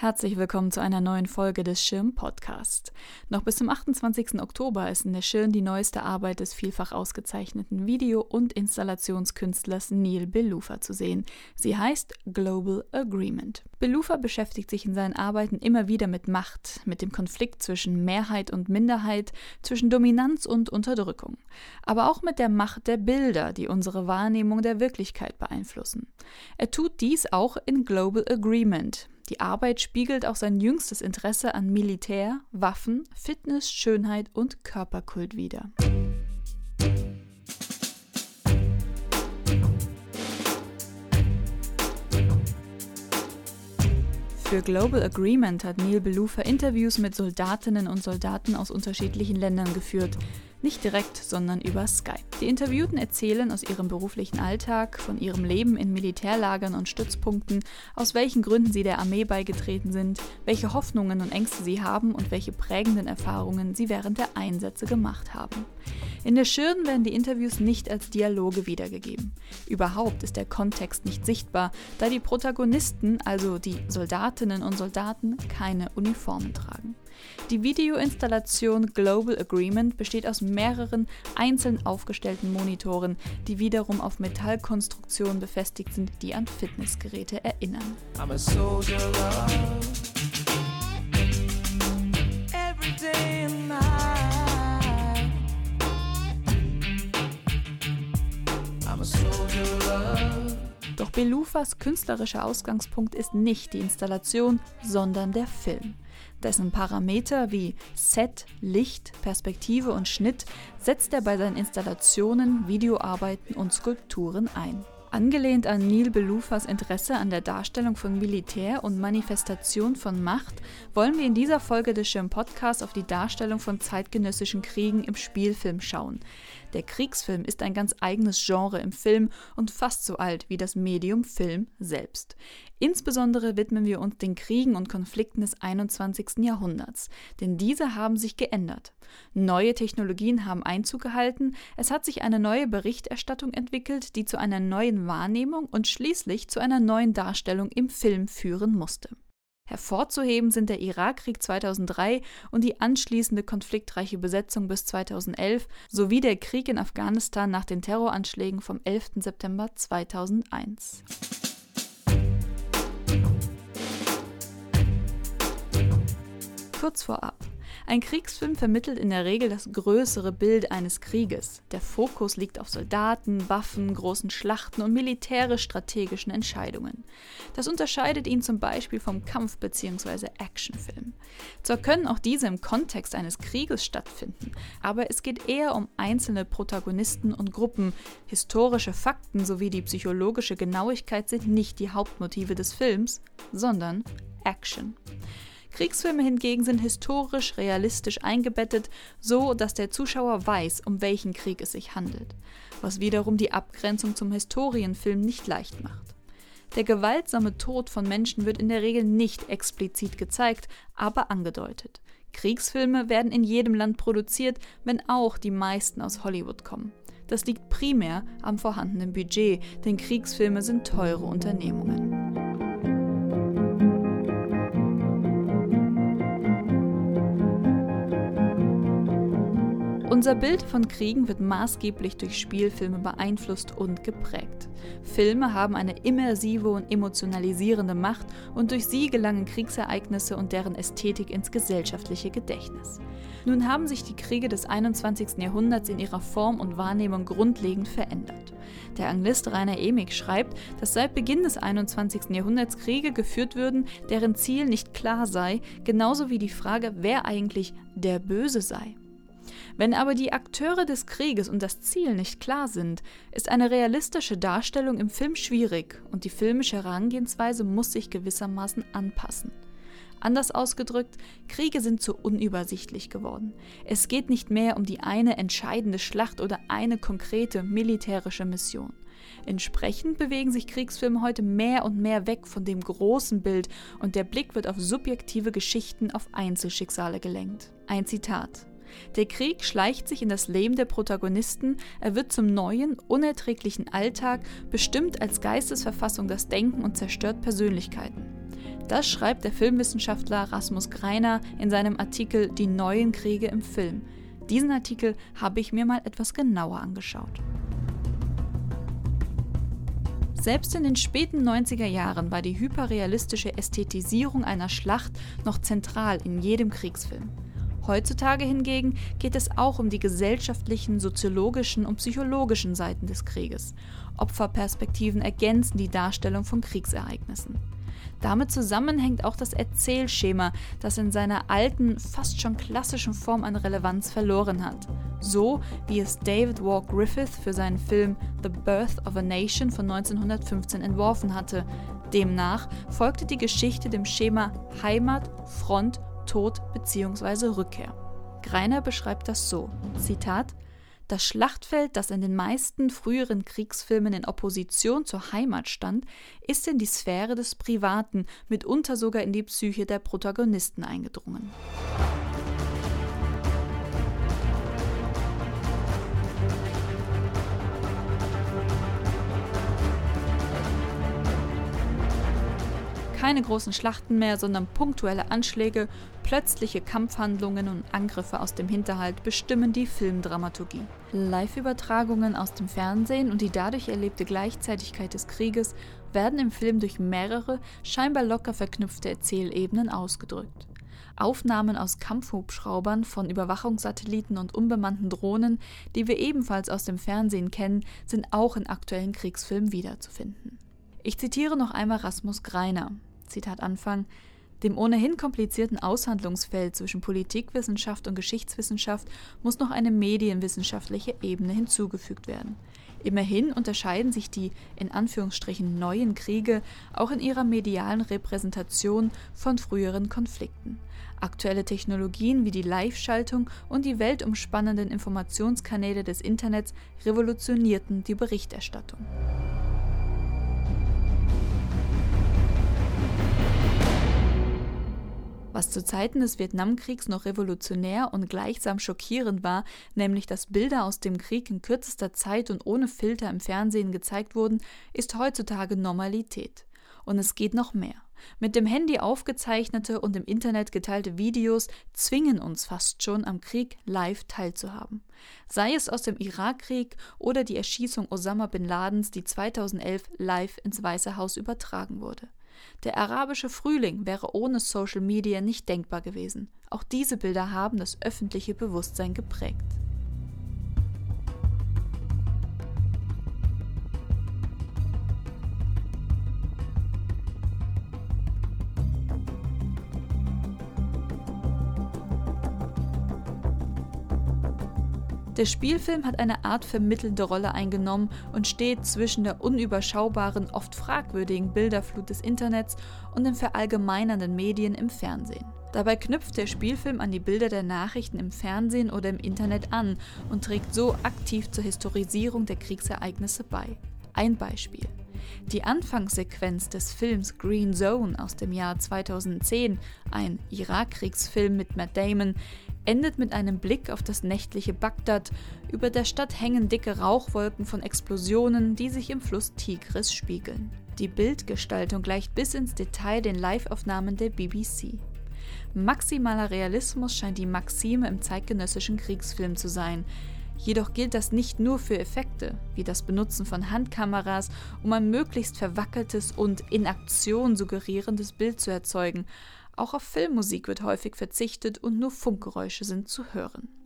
Herzlich willkommen zu einer neuen Folge des Schirm Podcast. Noch bis zum 28. Oktober ist in der Schirn die neueste Arbeit des vielfach ausgezeichneten Video- und Installationskünstlers Neil Belufa zu sehen. Sie heißt Global Agreement. Belufa beschäftigt sich in seinen Arbeiten immer wieder mit Macht, mit dem Konflikt zwischen Mehrheit und Minderheit, zwischen Dominanz und Unterdrückung, aber auch mit der Macht der Bilder, die unsere Wahrnehmung der Wirklichkeit beeinflussen. Er tut dies auch in Global Agreement, die Arbeit spiegelt auch sein jüngstes Interesse an Militär, Waffen, Fitness, Schönheit und Körperkult wider. Für Global Agreement hat Neil Belufa Interviews mit Soldatinnen und Soldaten aus unterschiedlichen Ländern geführt. Nicht direkt, sondern über Skype. Die Interviewten erzählen aus ihrem beruflichen Alltag, von ihrem Leben in Militärlagern und Stützpunkten, aus welchen Gründen sie der Armee beigetreten sind, welche Hoffnungen und Ängste sie haben und welche prägenden Erfahrungen sie während der Einsätze gemacht haben. In der Schirn werden die Interviews nicht als Dialoge wiedergegeben. Überhaupt ist der Kontext nicht sichtbar, da die Protagonisten, also die Soldatinnen und Soldaten, keine Uniformen tragen. Die Videoinstallation Global Agreement besteht aus mehreren einzeln aufgestellten Monitoren, die wiederum auf Metallkonstruktionen befestigt sind, die an Fitnessgeräte erinnern. Belufas künstlerischer Ausgangspunkt ist nicht die Installation, sondern der Film. Dessen Parameter wie Set, Licht, Perspektive und Schnitt setzt er bei seinen Installationen, Videoarbeiten und Skulpturen ein. Angelehnt an Neil Belufas Interesse an der Darstellung von Militär und Manifestation von Macht, wollen wir in dieser Folge des Schirm Podcasts auf die Darstellung von zeitgenössischen Kriegen im Spielfilm schauen. Der Kriegsfilm ist ein ganz eigenes Genre im Film und fast so alt wie das Medium Film selbst. Insbesondere widmen wir uns den Kriegen und Konflikten des 21. Jahrhunderts, denn diese haben sich geändert. Neue Technologien haben Einzug gehalten, es hat sich eine neue Berichterstattung entwickelt, die zu einer neuen Wahrnehmung und schließlich zu einer neuen Darstellung im Film führen musste. Hervorzuheben sind der Irakkrieg 2003 und die anschließende konfliktreiche Besetzung bis 2011 sowie der Krieg in Afghanistan nach den Terroranschlägen vom 11. September 2001. Kurz vorab. Ein Kriegsfilm vermittelt in der Regel das größere Bild eines Krieges. Der Fokus liegt auf Soldaten, Waffen, großen Schlachten und militärisch-strategischen Entscheidungen. Das unterscheidet ihn zum Beispiel vom Kampf- bzw. Actionfilm. Zwar können auch diese im Kontext eines Krieges stattfinden, aber es geht eher um einzelne Protagonisten und Gruppen. Historische Fakten sowie die psychologische Genauigkeit sind nicht die Hauptmotive des Films, sondern Action. Kriegsfilme hingegen sind historisch realistisch eingebettet, so dass der Zuschauer weiß, um welchen Krieg es sich handelt, was wiederum die Abgrenzung zum Historienfilm nicht leicht macht. Der gewaltsame Tod von Menschen wird in der Regel nicht explizit gezeigt, aber angedeutet. Kriegsfilme werden in jedem Land produziert, wenn auch die meisten aus Hollywood kommen. Das liegt primär am vorhandenen Budget, denn Kriegsfilme sind teure Unternehmungen. Unser Bild von Kriegen wird maßgeblich durch Spielfilme beeinflusst und geprägt. Filme haben eine immersive und emotionalisierende Macht und durch sie gelangen Kriegsereignisse und deren Ästhetik ins gesellschaftliche Gedächtnis. Nun haben sich die Kriege des 21. Jahrhunderts in ihrer Form und Wahrnehmung grundlegend verändert. Der Anglist Rainer Emig schreibt, dass seit Beginn des 21. Jahrhunderts Kriege geführt würden, deren Ziel nicht klar sei, genauso wie die Frage, wer eigentlich der Böse sei. Wenn aber die Akteure des Krieges und das Ziel nicht klar sind, ist eine realistische Darstellung im Film schwierig und die filmische Herangehensweise muss sich gewissermaßen anpassen. Anders ausgedrückt, Kriege sind zu unübersichtlich geworden. Es geht nicht mehr um die eine entscheidende Schlacht oder eine konkrete militärische Mission. Entsprechend bewegen sich Kriegsfilme heute mehr und mehr weg von dem großen Bild und der Blick wird auf subjektive Geschichten, auf Einzelschicksale gelenkt. Ein Zitat. Der Krieg schleicht sich in das Leben der Protagonisten, er wird zum neuen, unerträglichen Alltag, bestimmt als Geistesverfassung das Denken und zerstört Persönlichkeiten. Das schreibt der Filmwissenschaftler Rasmus Greiner in seinem Artikel Die neuen Kriege im Film. Diesen Artikel habe ich mir mal etwas genauer angeschaut. Selbst in den späten 90er Jahren war die hyperrealistische Ästhetisierung einer Schlacht noch zentral in jedem Kriegsfilm. Heutzutage hingegen geht es auch um die gesellschaftlichen, soziologischen und psychologischen Seiten des Krieges. Opferperspektiven ergänzen die Darstellung von Kriegsereignissen. Damit zusammenhängt auch das Erzählschema, das in seiner alten, fast schon klassischen Form an Relevanz verloren hat. So wie es David Walk Griffith für seinen Film The Birth of a Nation von 1915 entworfen hatte. Demnach folgte die Geschichte dem Schema Heimat, Front, Tod bzw. Rückkehr. Greiner beschreibt das so: Zitat das Schlachtfeld, das in den meisten früheren Kriegsfilmen in Opposition zur Heimat stand, ist in die Sphäre des Privaten, mitunter sogar in die Psyche der Protagonisten eingedrungen. Keine großen Schlachten mehr, sondern punktuelle Anschläge, plötzliche Kampfhandlungen und Angriffe aus dem Hinterhalt bestimmen die Filmdramaturgie. Live-Übertragungen aus dem Fernsehen und die dadurch erlebte Gleichzeitigkeit des Krieges werden im Film durch mehrere, scheinbar locker verknüpfte Erzählebenen ausgedrückt. Aufnahmen aus Kampfhubschraubern, von Überwachungssatelliten und unbemannten Drohnen, die wir ebenfalls aus dem Fernsehen kennen, sind auch in aktuellen Kriegsfilmen wiederzufinden. Ich zitiere noch einmal Rasmus Greiner. Zitat Anfang, dem ohnehin komplizierten Aushandlungsfeld zwischen Politikwissenschaft und Geschichtswissenschaft muss noch eine medienwissenschaftliche Ebene hinzugefügt werden. Immerhin unterscheiden sich die in Anführungsstrichen neuen Kriege auch in ihrer medialen Repräsentation von früheren Konflikten. Aktuelle Technologien wie die Live-Schaltung und die weltumspannenden Informationskanäle des Internets revolutionierten die Berichterstattung. Was zu Zeiten des Vietnamkriegs noch revolutionär und gleichsam schockierend war, nämlich dass Bilder aus dem Krieg in kürzester Zeit und ohne Filter im Fernsehen gezeigt wurden, ist heutzutage Normalität. Und es geht noch mehr. Mit dem Handy aufgezeichnete und im Internet geteilte Videos zwingen uns fast schon am Krieg live teilzuhaben. Sei es aus dem Irakkrieg oder die Erschießung Osama bin Ladens, die 2011 live ins Weiße Haus übertragen wurde. Der arabische Frühling wäre ohne Social Media nicht denkbar gewesen. Auch diese Bilder haben das öffentliche Bewusstsein geprägt. Der Spielfilm hat eine Art vermittelnde Rolle eingenommen und steht zwischen der unüberschaubaren, oft fragwürdigen Bilderflut des Internets und den verallgemeinernden Medien im Fernsehen. Dabei knüpft der Spielfilm an die Bilder der Nachrichten im Fernsehen oder im Internet an und trägt so aktiv zur Historisierung der Kriegsereignisse bei. Ein Beispiel. Die Anfangssequenz des Films Green Zone aus dem Jahr 2010, ein Irakkriegsfilm mit Matt Damon, endet mit einem Blick auf das nächtliche Bagdad. Über der Stadt hängen dicke Rauchwolken von Explosionen, die sich im Fluss Tigris spiegeln. Die Bildgestaltung gleicht bis ins Detail den Liveaufnahmen der BBC. Maximaler Realismus scheint die Maxime im zeitgenössischen Kriegsfilm zu sein. Jedoch gilt das nicht nur für Effekte, wie das Benutzen von Handkameras, um ein möglichst verwackeltes und in Aktion suggerierendes Bild zu erzeugen. Auch auf Filmmusik wird häufig verzichtet und nur Funkgeräusche sind zu hören.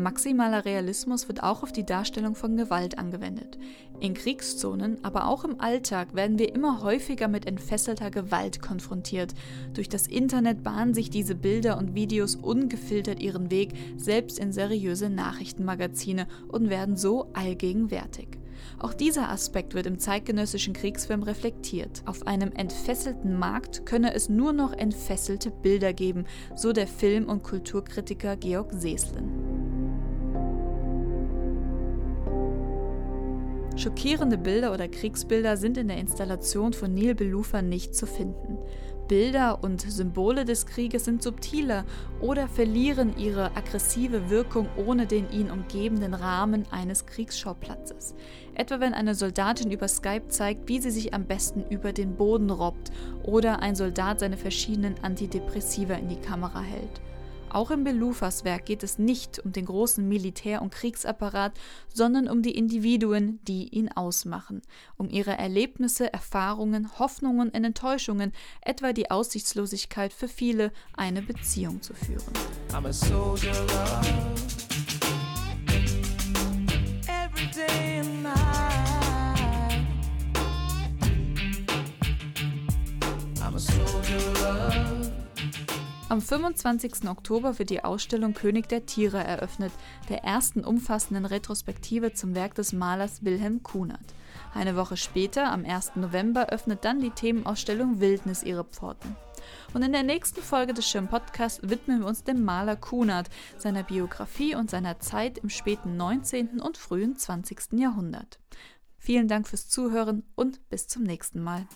Maximaler Realismus wird auch auf die Darstellung von Gewalt angewendet. In Kriegszonen, aber auch im Alltag werden wir immer häufiger mit entfesselter Gewalt konfrontiert. Durch das Internet bahnen sich diese Bilder und Videos ungefiltert ihren Weg, selbst in seriöse Nachrichtenmagazine und werden so allgegenwärtig. Auch dieser Aspekt wird im zeitgenössischen Kriegsfilm reflektiert. Auf einem entfesselten Markt könne es nur noch entfesselte Bilder geben, so der Film- und Kulturkritiker Georg Seslin. Schockierende Bilder oder Kriegsbilder sind in der Installation von Neil Belufa nicht zu finden. Bilder und Symbole des Krieges sind subtiler oder verlieren ihre aggressive Wirkung ohne den ihn umgebenden Rahmen eines Kriegsschauplatzes. Etwa wenn eine Soldatin über Skype zeigt, wie sie sich am besten über den Boden robbt oder ein Soldat seine verschiedenen Antidepressiva in die Kamera hält. Auch im Belufas Werk geht es nicht um den großen Militär- und Kriegsapparat, sondern um die Individuen, die ihn ausmachen, um ihre Erlebnisse, Erfahrungen, Hoffnungen und Enttäuschungen, etwa die Aussichtslosigkeit für viele, eine Beziehung zu führen. I'm a soldier soldier am 25. Oktober wird die Ausstellung König der Tiere eröffnet, der ersten umfassenden Retrospektive zum Werk des Malers Wilhelm Kunert. Eine Woche später, am 1. November, öffnet dann die Themenausstellung Wildnis ihre Pforten. Und in der nächsten Folge des Schirm Podcasts widmen wir uns dem Maler Kunert, seiner Biografie und seiner Zeit im späten 19. und frühen 20. Jahrhundert. Vielen Dank fürs Zuhören und bis zum nächsten Mal.